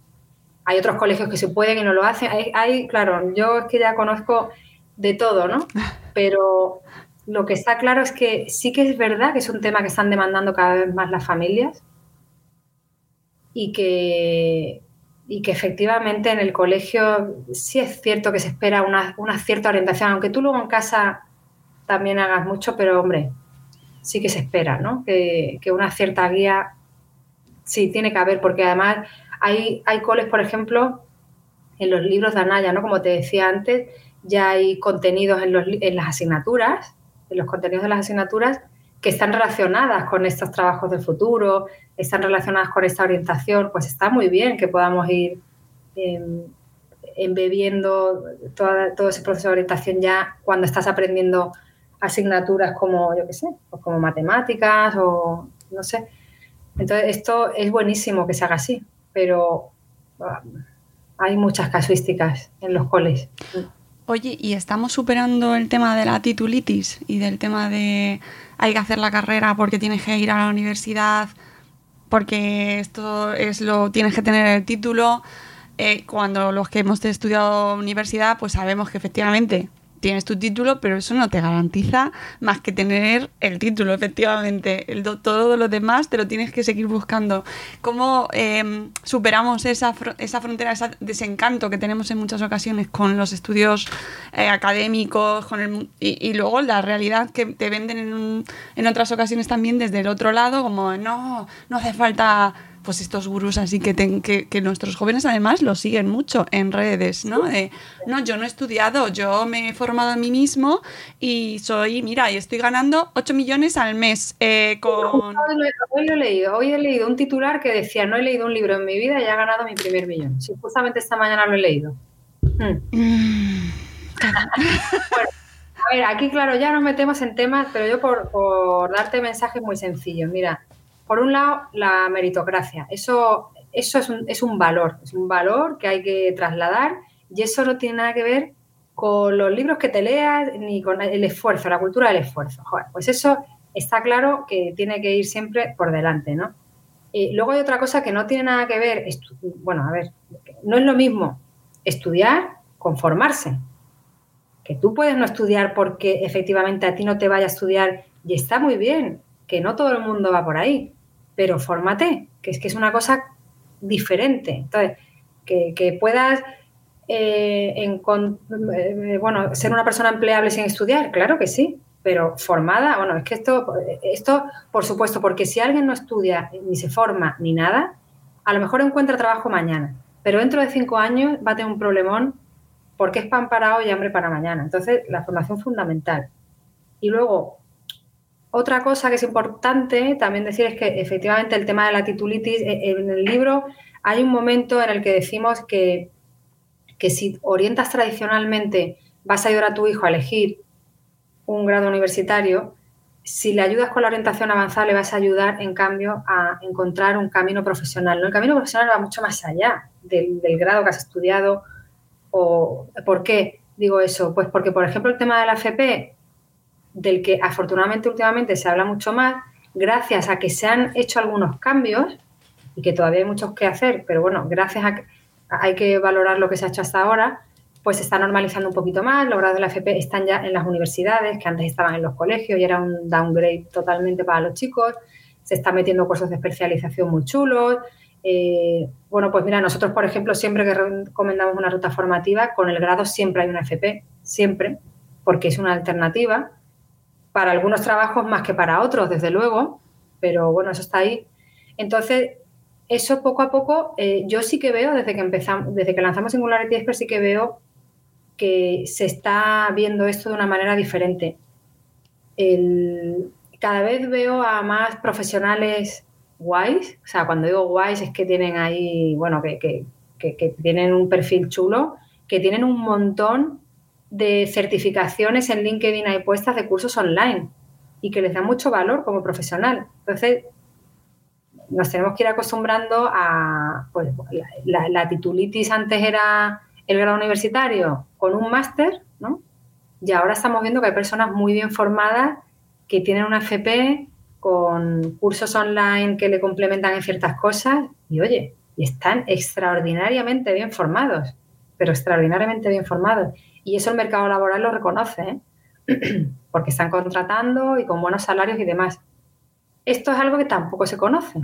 Hay otros colegios que se pueden y no lo hacen. Hay, claro, yo es que ya conozco de todo, ¿no? [laughs] Pero lo que está claro es que sí que es verdad que es un tema que están demandando cada vez más las familias y que, y que efectivamente en el colegio sí es cierto que se espera una, cierta orientación, aunque tú luego en casa también hagas mucho, pero hombre, sí que se espera, ¿no? Que, que una cierta guía sí tiene que haber, porque además hay, coles, por ejemplo, en los libros de Anaya, ¿no? Como te decía antes, ya hay contenidos en, los, en las asignaturas, en los contenidos de las asignaturas que están relacionadas con estos trabajos del futuro, están relacionadas con esta orientación, pues está muy bien que podamos ir em, embebiendo todo ese proceso de orientación ya cuando estás aprendiendo asignaturas como, yo qué sé, pues como matemáticas o no sé. Entonces, esto es buenísimo que se haga así pero ah, hay muchas casuísticas en los coles. Oye, ¿y estamos superando el tema de la titulitis y del tema de hay que hacer la carrera porque tienes que ir a la universidad? porque esto es lo tienes que tener el título. Eh, cuando los que hemos estudiado universidad, pues sabemos que efectivamente tienes tu título, pero eso no te garantiza más que tener el título, efectivamente. El, todo lo demás te lo tienes que seguir buscando. ¿Cómo em, superamos esa, esa frontera, ese desencanto que tenemos en muchas ocasiones con los estudios eh, académicos con el, y, luego la realidad que te venden en, en otras ocasiones también desde el otro lado, como no, no hace falta pues estos gurús así que, que, nuestros jóvenes además lo siguen mucho en redes, ¿no? no, yo no he estudiado, yo me he formado a mí mismo y soy, mira, y estoy ganando 8 millones al mes eh, con... Hoy, lo he leído, hoy he leído un titular que decía, no he leído un libro en mi vida y he ganado mi primer millón. Sí, justamente esta mañana lo he leído. Hmm. Mm, [laughs] bueno, a ver, aquí claro, ya nos metemos en temas, pero yo por, por darte mensajes muy sencillos. Mira, por un lado, la meritocracia. Eso, eso es, un, es un valor, es un valor que hay que trasladar y eso no tiene nada que ver con los libros que te leas ni con el esfuerzo, la cultura del esfuerzo. pues eso está claro que tiene que ir siempre por delante, ¿no? Y luego hay otra cosa que no tiene nada que ver, bueno, a ver, no es lo mismo estudiar con formarse. Que tú puedes no estudiar porque efectivamente a ti no te vaya a estudiar y está muy bien, que no todo el mundo va por ahí pero fórmate, que es que es una cosa diferente. Entonces, que, puedas eh, eh, bueno, ser una persona empleable sin estudiar, claro que sí, pero formada, bueno, es que esto, esto, por supuesto, porque si alguien no estudia ni se forma ni nada, a lo mejor encuentra trabajo mañana, pero dentro de cinco años va a tener un problemón porque es pan para hoy y hambre para mañana. Entonces, la formación fundamental. Y luego, otra cosa que es importante también decir es que efectivamente el tema de la titulitis, eh, en el libro hay un momento en el que decimos que, que si orientas tradicionalmente, vas a ayudar a tu hijo a elegir un grado universitario, si le ayudas con la orientación avanzada, le vas a ayudar, en cambio, a encontrar un camino profesional. El camino profesional va mucho más allá del, del, grado que has estudiado. O, ¿Por qué digo eso? Pues porque, por ejemplo, el tema de la FP del que afortunadamente últimamente se habla mucho más, gracias a que se han hecho algunos cambios y que todavía hay muchos que hacer, pero bueno, gracias a que hay que valorar lo que se ha hecho hasta ahora, pues se está normalizando un poquito más, los grados de la FP están ya en las universidades, que antes estaban en los colegios y era un downgrade totalmente para los chicos, se están metiendo cursos de especialización muy chulos. Eh, bueno, pues mira, nosotros, por ejemplo, siempre que recomendamos una ruta formativa, con el grado siempre hay una FP, siempre, porque es una alternativa para algunos trabajos más que para otros, desde luego, pero bueno, eso está ahí. Entonces, eso poco a poco, eh, yo sí que veo, desde que empezamos, desde que lanzamos Singularity Expert, sí que veo que se está viendo esto de una manera diferente. cada vez veo a más profesionales guays, o sea, cuando digo guays es que tienen ahí, bueno, que, que tienen un perfil chulo, que tienen un montón de certificaciones en LinkedIn hay puestas de cursos online y que les da mucho valor como profesional. Entonces, nos tenemos que ir acostumbrando a, pues, la, titulitis antes era el grado universitario con un máster, ¿no? Y ahora estamos viendo que hay personas muy bien formadas que tienen una FP con cursos online que le complementan en ciertas cosas y, oye, están extraordinariamente bien formados, pero extraordinariamente bien formados. Y eso el mercado laboral lo reconoce, ¿eh? [clears throat] porque están contratando y con buenos salarios y demás. Esto es algo que tampoco se conoce.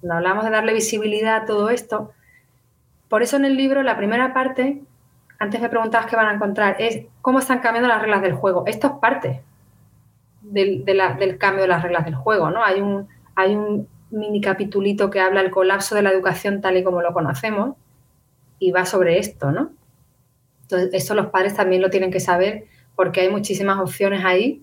Cuando hablamos de darle visibilidad a todo esto, por eso en el libro la primera parte, antes me preguntabas qué van a encontrar, es cómo están cambiando las reglas del juego. Esto es parte del, del cambio de las reglas del juego, ¿no? Hay un, hay un mini capitulito que habla del colapso de la educación tal y como lo conocemos y va sobre esto, ¿no? Entonces, eso los padres también lo tienen que saber porque hay muchísimas opciones ahí.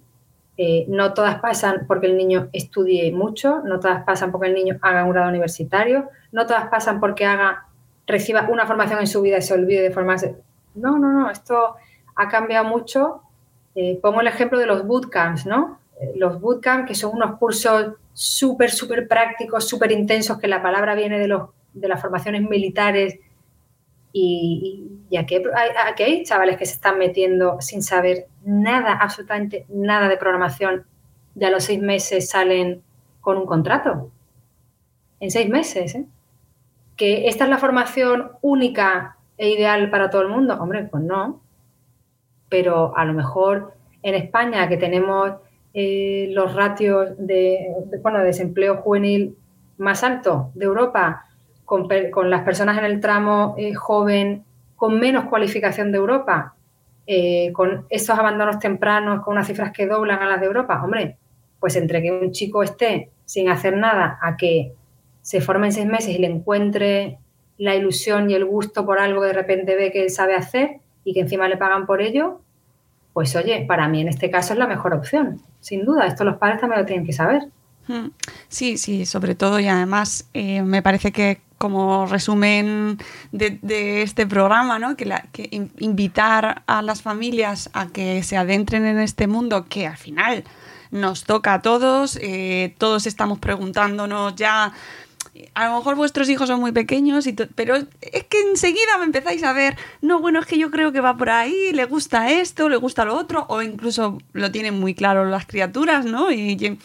Eh, no todas pasan porque el niño estudie mucho, no todas pasan porque el niño haga un grado universitario, no todas pasan porque haga, reciba una formación en su vida y se olvide de formarse. No, no, no, esto ha cambiado mucho. Eh, pongo el ejemplo de los bootcamps, ¿no? Eh, los bootcamps, que son unos cursos súper, súper prácticos, súper intensos, que la palabra viene de, los, de las formaciones militares y, aquí, hay, chavales que se están metiendo sin saber nada, absolutamente nada de programación y a los seis meses salen con un contrato. en seis meses. ¿eh? ¿Que esta es la formación única e ideal para todo el mundo? Hombre, pues no. Pero a lo mejor en España, que tenemos eh, los ratios de, bueno, desempleo juvenil más alto de Europa, con, las personas en el tramo eh, joven con menos cualificación de Europa, eh, con esos abandonos tempranos, con unas cifras que doblan a las de Europa, hombre, pues entre que un chico esté sin hacer nada a que se forme en seis meses y le encuentre la ilusión y el gusto por algo que de repente ve que él sabe hacer y que encima le pagan por ello, pues oye, para mí en este caso es la mejor opción, sin duda. Esto los padres también lo tienen que saber. Hmm. Sí, sí, sobre todo y además eh, me parece que como resumen de, este programa, ¿no? que, invitar a las familias a que se adentren en este mundo que al final nos toca a todos, eh, todos estamos preguntándonos ya, a lo mejor vuestros hijos son muy pequeños, pero es que enseguida me empezáis a ver, no, bueno, es que yo creo que va por ahí, le gusta esto, le gusta lo otro, o incluso lo tienen muy claro las criaturas, ¿no? Y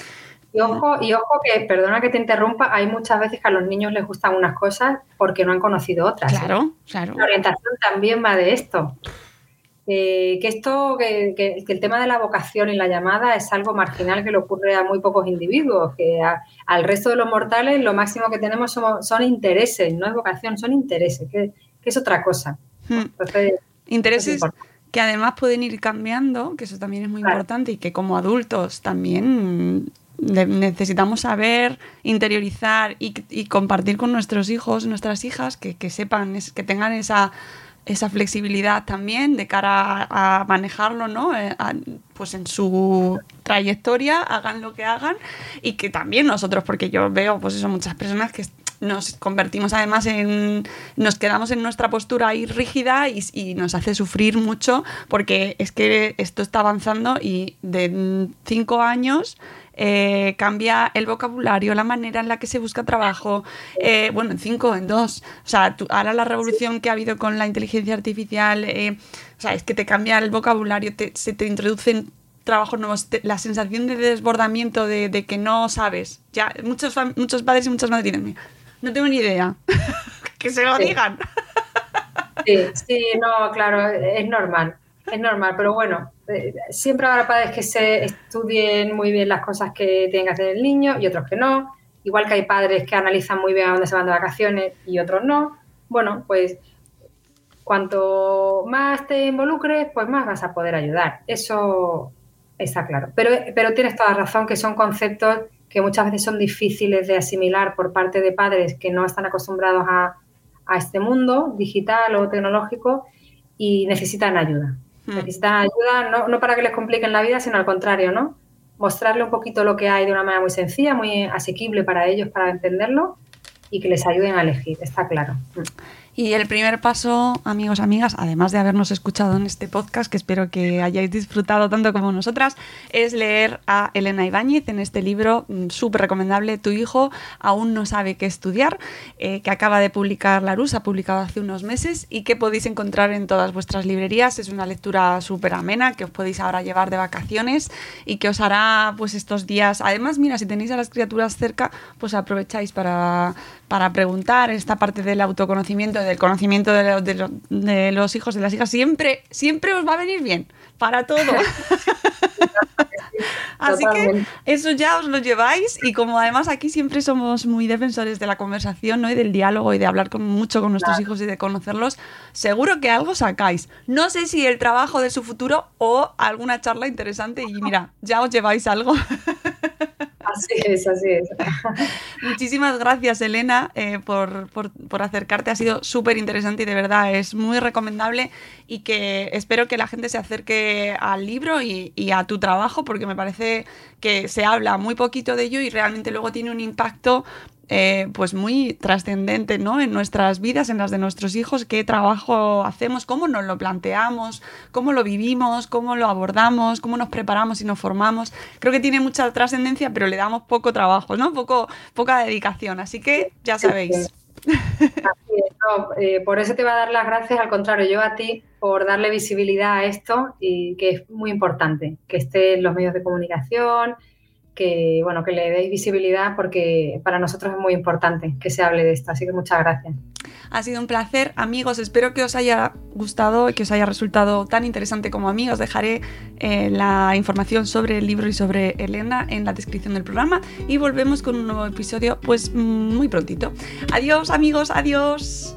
ojo, y ojo que, perdona que te interrumpa, hay muchas veces que a los niños les gustan unas cosas porque no han conocido otras. Claro, claro. La orientación también va de esto. que esto, que, el tema de la vocación y la llamada es algo marginal que le ocurre a muy pocos individuos, que al resto de los mortales lo máximo que tenemos son, intereses, no es vocación, son intereses, que, es otra cosa. Hmm. intereses que además pueden ir cambiando, que eso también es muy importante y que como adultos también necesitamos saber, interiorizar y, compartir con nuestros hijos, nuestras hijas, que, sepan, que tengan esa, esa flexibilidad también de cara a, manejarlo, ¿no? Eh, pues en su trayectoria, hagan lo que hagan y que también nosotros, porque yo veo, pues eso, muchas personas que nos convertimos además en, nos quedamos en nuestra postura ahí rígida y, y, nos hace sufrir mucho porque es que esto está avanzando y de cinco años eh, cambia el vocabulario, la manera en la que se busca trabajo, eh, bueno, en cinco, en dos. O sea, ahora la revolución que ha habido con la inteligencia artificial, eh, o sea, es que te cambia el vocabulario, se te introducen trabajos nuevos, la sensación de desbordamiento, de, que no sabes. Ya, muchos, muchos padres y muchas madres dicen, no tengo ni idea. [laughs] que se lo digan. sí, sí, no, claro, es normal es normal, pero bueno, eh, siempre habrá padres que se estudien muy bien las cosas que tienen que hacer el niño y otros que no. Igual que hay padres que analizan muy bien a dónde se van de vacaciones y otros no. Bueno, pues cuanto más te involucres, pues más vas a poder ayudar. Eso está claro. Pero, tienes toda razón que son conceptos que muchas veces son difíciles de asimilar por parte de padres que no están acostumbrados a este mundo digital o tecnológico y necesitan ayuda. Hmm. Necesitan ayuda, no, no para que les compliquen la vida, sino al contrario, ¿no? Mostrarle un poquito lo que hay de una manera muy sencilla, muy asequible para ellos, para entenderlo y que les ayuden a elegir, está claro. Y el primer paso, amigos, amigas, además de habernos escuchado en este podcast, que espero que hayáis disfrutado tanto como nosotras, es leer a Elena Ibáñez en este libro mm, súper recomendable, Tu hijo aún no sabe qué estudiar, eh, que acaba de publicar Larus, ha publicado hace unos meses y que podéis encontrar en todas vuestras librerías. Es una lectura súper amena que os podéis ahora llevar de vacaciones y que os hará pues estos días. Además, mira, si tenéis a las criaturas cerca, pues aprovecháis para, para preguntar esta parte del autoconocimiento, del conocimiento de, los hijos, de las hijas, siempre, siempre os va a venir bien, para todo. [laughs] Así que eso ya os lo lleváis y como además aquí siempre somos muy defensores de la conversación ¿no? y del diálogo y de hablar con, mucho con nuestros hijos y de conocerlos, seguro que algo sacáis. No sé si el trabajo de su futuro o alguna charla interesante y mira, ya os lleváis algo. Así es, así es. [laughs] Muchísimas gracias, Elena, eh, por, acercarte. Ha sido súper interesante y de verdad es muy recomendable y que espero que la gente se acerque al libro y a tu trabajo porque me parece que se habla muy poquito de ello y realmente luego tiene un impacto eh, pues muy trascendente ¿no? en nuestras vidas, en las de nuestros hijos, qué trabajo hacemos, cómo nos lo planteamos, cómo lo vivimos, cómo lo abordamos, cómo nos preparamos y nos formamos. Creo que tiene mucha trascendencia, pero le damos poco trabajo, ¿no? Poco, poca dedicación. Así que ya sabéis. Eh, por eso te va a dar las gracias, al contrario, yo a ti por darle visibilidad a esto y que es muy importante que esté en los medios de comunicación, que, bueno, que le deis visibilidad porque para nosotros es muy importante que se hable de esto. Así que muchas gracias. Ha sido un placer, amigos. Espero que os haya gustado y que os haya resultado tan interesante como a mí. Os dejaré eh, la información sobre el libro y sobre Elena en la descripción del programa y volvemos con un nuevo episodio pues muy prontito. Adiós, amigos. Adiós.